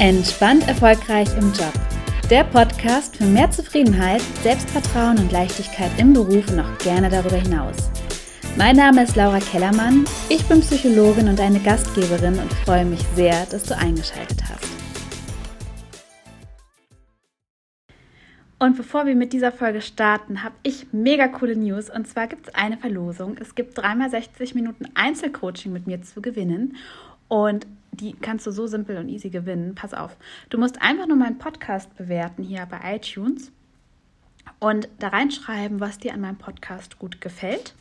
Entspannt erfolgreich im Job. Der Podcast für mehr Zufriedenheit, Selbstvertrauen und Leichtigkeit im Beruf und auch gerne darüber hinaus. Mein Name ist Laura Kellermann, ich bin Psychologin und eine Gastgeberin und freue mich sehr, dass du eingeschaltet hast. Und bevor wir mit dieser Folge starten, habe ich mega coole News. Und zwar gibt es eine Verlosung. Es gibt dreimal 60 Minuten Einzelcoaching mit mir zu gewinnen. Und die kannst du so simpel und easy gewinnen. Pass auf. Du musst einfach nur meinen Podcast bewerten hier bei iTunes und da reinschreiben, was dir an meinem Podcast gut gefällt.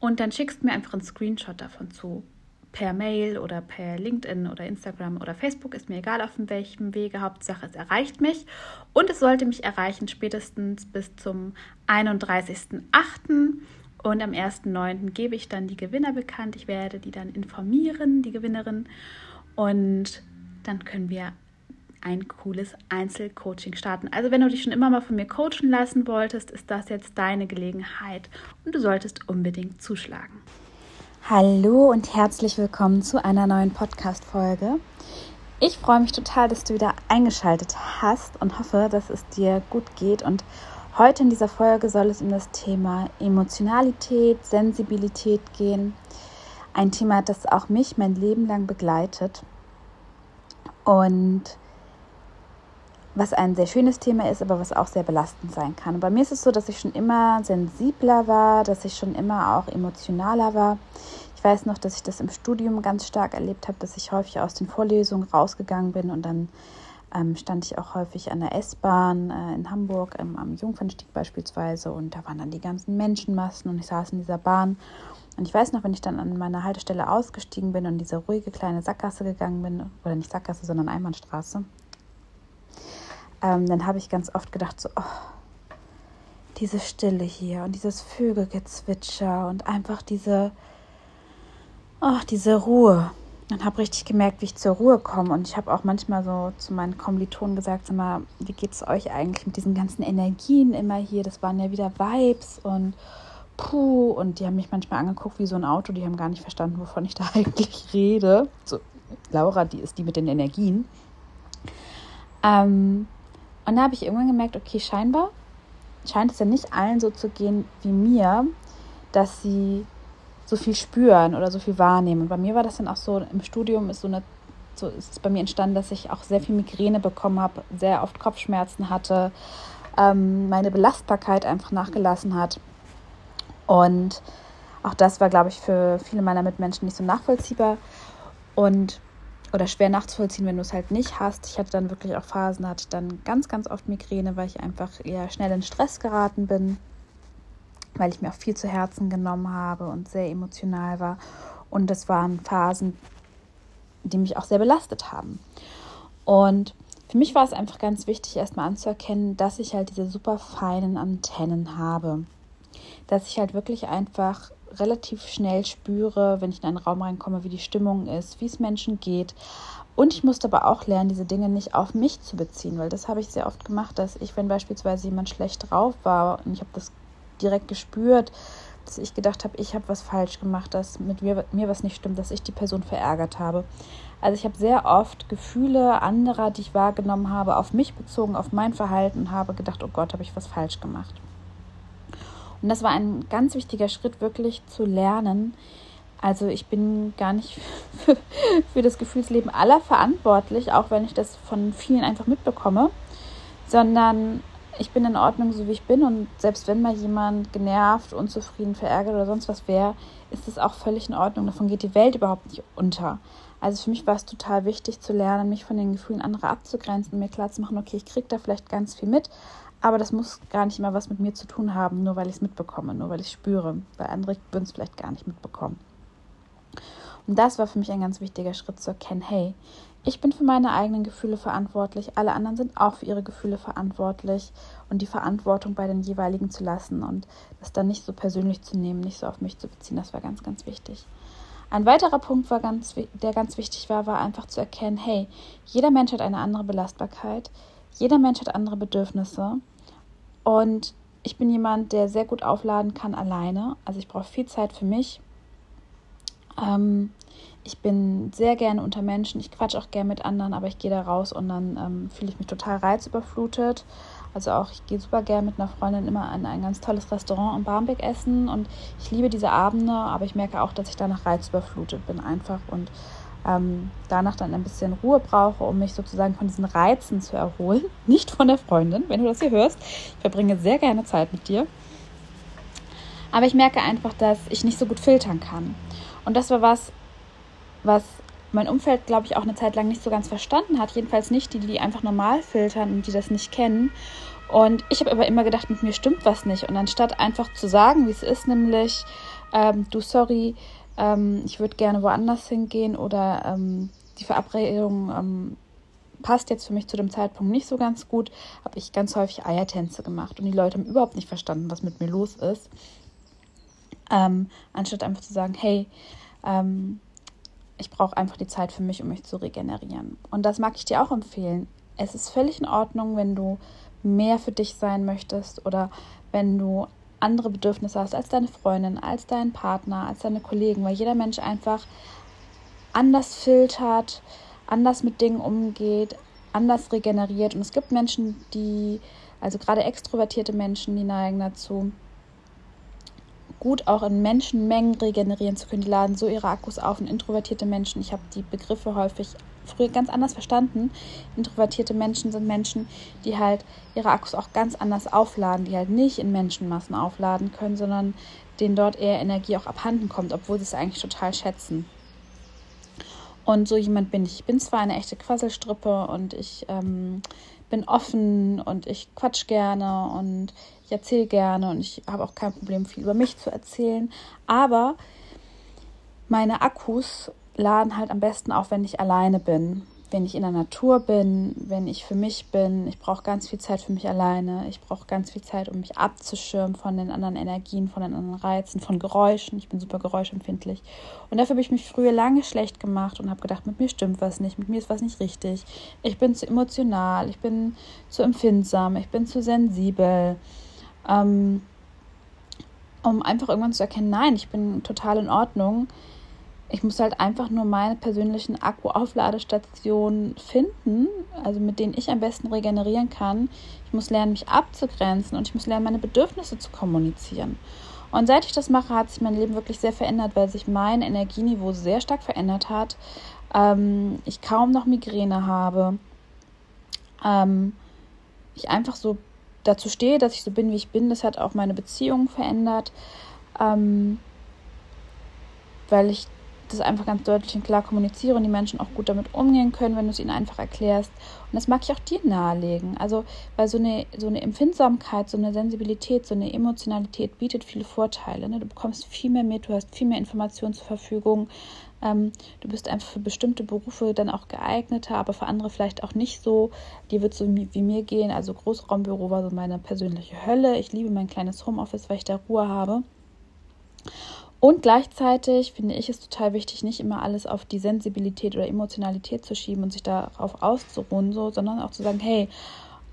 Und dann schickst mir einfach einen Screenshot davon zu. Per Mail oder per LinkedIn oder Instagram oder Facebook, ist mir egal auf welchem Wege. Hauptsache, es erreicht mich. Und es sollte mich erreichen spätestens bis zum 31.08. Und am 1.9. gebe ich dann die Gewinner bekannt. Ich werde die dann informieren, die Gewinnerin. Und dann können wir ein cooles Einzelcoaching starten. Also wenn du dich schon immer mal von mir coachen lassen wolltest, ist das jetzt deine Gelegenheit und du solltest unbedingt zuschlagen. Hallo und herzlich willkommen zu einer neuen Podcast-Folge. Ich freue mich total, dass du wieder eingeschaltet hast und hoffe, dass es dir gut geht. Und heute in dieser Folge soll es um das Thema Emotionalität, Sensibilität gehen ein Thema, das auch mich mein Leben lang begleitet und was ein sehr schönes Thema ist, aber was auch sehr belastend sein kann. Und bei mir ist es so, dass ich schon immer sensibler war, dass ich schon immer auch emotionaler war. Ich weiß noch, dass ich das im Studium ganz stark erlebt habe, dass ich häufig aus den Vorlesungen rausgegangen bin und dann ähm, stand ich auch häufig an der S-Bahn äh, in Hamburg, ähm, am Jungfernstieg beispielsweise und da waren dann die ganzen Menschenmassen und ich saß in dieser Bahn und ich weiß noch, wenn ich dann an meiner Haltestelle ausgestiegen bin und diese ruhige kleine Sackgasse gegangen bin, oder nicht Sackgasse, sondern Einbahnstraße, ähm, dann habe ich ganz oft gedacht, so, oh, diese Stille hier und dieses Vögelgezwitscher und einfach diese, oh, diese Ruhe. Und habe richtig gemerkt, wie ich zur Ruhe komme. Und ich habe auch manchmal so zu meinen Kommilitonen gesagt, sag mal, wie geht es euch eigentlich mit diesen ganzen Energien immer hier? Das waren ja wieder Vibes und puh, und die haben mich manchmal angeguckt wie so ein Auto, die haben gar nicht verstanden, wovon ich da eigentlich rede. So, Laura, die ist die mit den Energien. Ähm, und da habe ich irgendwann gemerkt, okay, scheinbar scheint es ja nicht allen so zu gehen wie mir, dass sie so viel spüren oder so viel wahrnehmen. Und bei mir war das dann auch so, im Studium ist so eine, so ist es bei mir entstanden, dass ich auch sehr viel Migräne bekommen habe, sehr oft Kopfschmerzen hatte, ähm, meine Belastbarkeit einfach nachgelassen hat. Und auch das war, glaube ich, für viele meiner Mitmenschen nicht so nachvollziehbar und oder schwer nachzuvollziehen, wenn du es halt nicht hast. Ich hatte dann wirklich auch Phasen, hatte dann ganz, ganz oft Migräne, weil ich einfach eher schnell in Stress geraten bin, weil ich mir auch viel zu Herzen genommen habe und sehr emotional war. Und das waren Phasen, die mich auch sehr belastet haben. Und für mich war es einfach ganz wichtig, erstmal anzuerkennen, dass ich halt diese super feinen Antennen habe dass ich halt wirklich einfach relativ schnell spüre, wenn ich in einen Raum reinkomme, wie die Stimmung ist, wie es Menschen geht. Und ich musste aber auch lernen, diese Dinge nicht auf mich zu beziehen, weil das habe ich sehr oft gemacht, dass ich, wenn beispielsweise jemand schlecht drauf war und ich habe das direkt gespürt, dass ich gedacht habe, ich habe was falsch gemacht, dass mit mir, mir was nicht stimmt, dass ich die Person verärgert habe. Also ich habe sehr oft Gefühle anderer, die ich wahrgenommen habe, auf mich bezogen, auf mein Verhalten habe gedacht, oh Gott, habe ich was falsch gemacht. Und das war ein ganz wichtiger Schritt, wirklich zu lernen. Also ich bin gar nicht für, das Gefühlsleben aller verantwortlich, auch wenn ich das von vielen einfach mitbekomme, sondern ich bin in Ordnung, so wie ich bin. Und selbst wenn mal jemand genervt, unzufrieden, verärgert oder sonst was wäre, ist es auch völlig in Ordnung. Davon geht die Welt überhaupt nicht unter. Also für mich war es total wichtig zu lernen, mich von den Gefühlen anderer abzugrenzen und mir klarzumachen, okay, ich kriege da vielleicht ganz viel mit, aber das muss gar nicht immer was mit mir zu tun haben, nur weil ich es mitbekomme, nur weil ich spüre. Weil andere würden es vielleicht gar nicht mitbekommen. Und das war für mich ein ganz wichtiger Schritt zu erkennen, hey, ich bin für meine eigenen Gefühle verantwortlich, alle anderen sind auch für ihre Gefühle verantwortlich und die Verantwortung bei den jeweiligen zu lassen und das dann nicht so persönlich zu nehmen, nicht so auf mich zu beziehen, das war ganz, ganz wichtig. Ein weiterer Punkt, war ganz, der ganz wichtig war, war einfach zu erkennen, hey, jeder Mensch hat eine andere Belastbarkeit, jeder Mensch hat andere Bedürfnisse und ich bin jemand, der sehr gut aufladen kann alleine. Also ich brauche viel Zeit für mich. Ähm, ich bin sehr gerne unter Menschen, ich quatsche auch gerne mit anderen, aber ich gehe da raus und dann ähm, fühle ich mich total reizüberflutet. Also auch, ich gehe super gerne mit einer Freundin immer an ein ganz tolles Restaurant in Barmbek essen und ich liebe diese Abende, aber ich merke auch, dass ich danach reizüberflutet bin einfach und ähm, danach dann ein bisschen Ruhe brauche, um mich sozusagen von diesen Reizen zu erholen. Nicht von der Freundin, wenn du das hier hörst. Ich verbringe sehr gerne Zeit mit dir. Aber ich merke einfach, dass ich nicht so gut filtern kann. Und das war was, was mein Umfeld, glaube ich, auch eine Zeit lang nicht so ganz verstanden hat. Jedenfalls nicht die, die einfach normal filtern und die das nicht kennen. Und ich habe aber immer gedacht, mit mir stimmt was nicht. Und anstatt einfach zu sagen, wie es ist, nämlich, ähm, du, sorry, ähm, ich würde gerne woanders hingehen oder ähm, die Verabredung ähm, passt jetzt für mich zu dem Zeitpunkt nicht so ganz gut, habe ich ganz häufig Eiertänze gemacht. Und die Leute haben überhaupt nicht verstanden, was mit mir los ist. Ähm, anstatt einfach zu sagen, hey, ähm, ich brauche einfach die Zeit für mich, um mich zu regenerieren. Und das mag ich dir auch empfehlen. Es ist völlig in Ordnung, wenn du mehr für dich sein möchtest oder wenn du andere Bedürfnisse hast als deine Freundin, als dein Partner, als deine Kollegen, weil jeder Mensch einfach anders filtert, anders mit Dingen umgeht, anders regeneriert. Und es gibt Menschen, die, also gerade extrovertierte Menschen, die neigen dazu, gut auch in Menschenmengen regenerieren zu können. Die laden so ihre Akkus auf. Und introvertierte Menschen, ich habe die Begriffe häufig früher ganz anders verstanden. Introvertierte Menschen sind Menschen, die halt ihre Akkus auch ganz anders aufladen, die halt nicht in Menschenmassen aufladen können, sondern denen dort eher Energie auch abhanden kommt, obwohl sie es eigentlich total schätzen. Und so jemand bin ich. Ich bin zwar eine echte Quasselstrippe und ich ähm, bin offen und ich quatsch gerne und ich erzähle gerne und ich habe auch kein Problem, viel über mich zu erzählen. Aber meine Akkus laden halt am besten auf, wenn ich alleine bin. Wenn ich in der Natur bin, wenn ich für mich bin. Ich brauche ganz viel Zeit für mich alleine. Ich brauche ganz viel Zeit, um mich abzuschirmen von den anderen Energien, von den anderen Reizen, von Geräuschen. Ich bin super geräuschempfindlich. Und dafür habe ich mich früher lange schlecht gemacht und habe gedacht, mit mir stimmt was nicht, mit mir ist was nicht richtig. Ich bin zu emotional, ich bin zu empfindsam, ich bin zu sensibel. Ähm, um einfach irgendwann zu erkennen, nein, ich bin total in Ordnung ich muss halt einfach nur meine persönlichen Akku-Aufladestationen finden, also mit denen ich am besten regenerieren kann. Ich muss lernen, mich abzugrenzen und ich muss lernen, meine Bedürfnisse zu kommunizieren. Und seit ich das mache, hat sich mein Leben wirklich sehr verändert, weil sich mein Energieniveau sehr stark verändert hat. Ähm, ich kaum noch Migräne habe. Ähm, ich einfach so dazu stehe, dass ich so bin, wie ich bin. Das hat auch meine Beziehung verändert. Ähm, weil ich das einfach ganz deutlich und klar kommuniziere und die Menschen auch gut damit umgehen können, wenn du es ihnen einfach erklärst. Und das mag ich auch dir nahelegen. Also, weil so eine, so eine Empfindsamkeit, so eine Sensibilität, so eine Emotionalität bietet viele Vorteile. Ne? Du bekommst viel mehr mit, du hast viel mehr Informationen zur Verfügung. Ähm, du bist einfach für bestimmte Berufe dann auch geeigneter, aber für andere vielleicht auch nicht so. Dir wird so wie mir gehen. Also Großraumbüro war so meine persönliche Hölle. Ich liebe mein kleines Homeoffice, weil ich da Ruhe habe. Und gleichzeitig finde ich es total wichtig, nicht immer alles auf die Sensibilität oder Emotionalität zu schieben und sich darauf auszuruhen, so, sondern auch zu sagen, hey,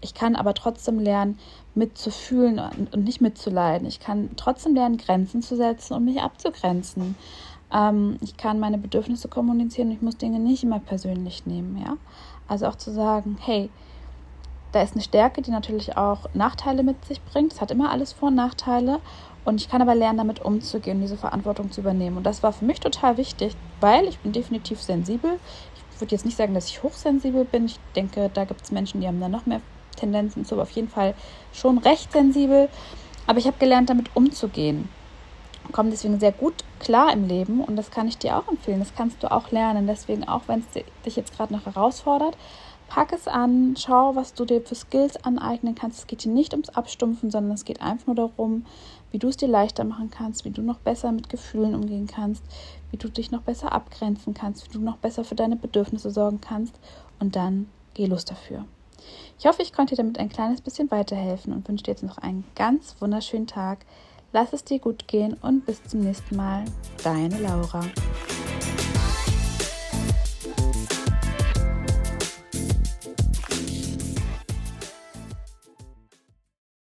ich kann aber trotzdem lernen, mitzufühlen und nicht mitzuleiden. Ich kann trotzdem lernen, Grenzen zu setzen und mich abzugrenzen. Ähm, ich kann meine Bedürfnisse kommunizieren und ich muss Dinge nicht immer persönlich nehmen, ja. Also auch zu sagen, hey, da ist eine Stärke, die natürlich auch Nachteile mit sich bringt. Es hat immer alles Vor- und Nachteile. Und ich kann aber lernen, damit umzugehen, diese Verantwortung zu übernehmen. Und das war für mich total wichtig, weil ich bin definitiv sensibel. Ich würde jetzt nicht sagen, dass ich hochsensibel bin. Ich denke, da gibt es Menschen, die haben da noch mehr Tendenzen zu, aber auf jeden Fall schon recht sensibel. Aber ich habe gelernt, damit umzugehen. Komme deswegen sehr gut klar im Leben und das kann ich dir auch empfehlen. Das kannst du auch lernen. Deswegen, auch wenn es dich jetzt gerade noch herausfordert, pack es an, schau, was du dir für Skills aneignen kannst. Es geht hier nicht ums Abstumpfen, sondern es geht einfach nur darum, wie du es dir leichter machen kannst, wie du noch besser mit Gefühlen umgehen kannst, wie du dich noch besser abgrenzen kannst, wie du noch besser für deine Bedürfnisse sorgen kannst und dann geh los dafür. Ich hoffe, ich konnte dir damit ein kleines bisschen weiterhelfen und wünsche dir jetzt noch einen ganz wunderschönen Tag. Lass es dir gut gehen und bis zum nächsten Mal. Deine Laura.